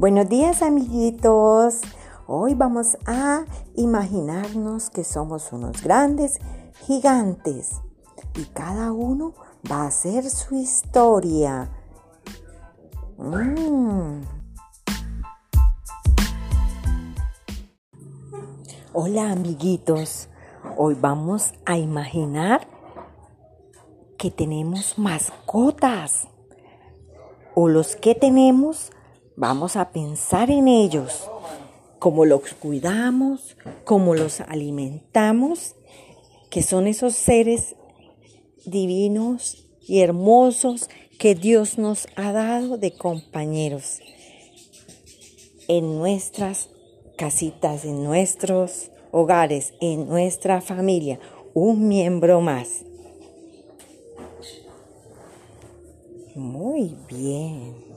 Buenos días amiguitos. Hoy vamos a imaginarnos que somos unos grandes gigantes y cada uno va a hacer su historia. Mm. Hola amiguitos. Hoy vamos a imaginar que tenemos mascotas o los que tenemos, vamos a pensar en ellos, cómo los cuidamos, cómo los alimentamos, que son esos seres divinos y hermosos que Dios nos ha dado de compañeros en nuestras casitas, en nuestros hogares, en nuestra familia, un miembro más. Muy bien.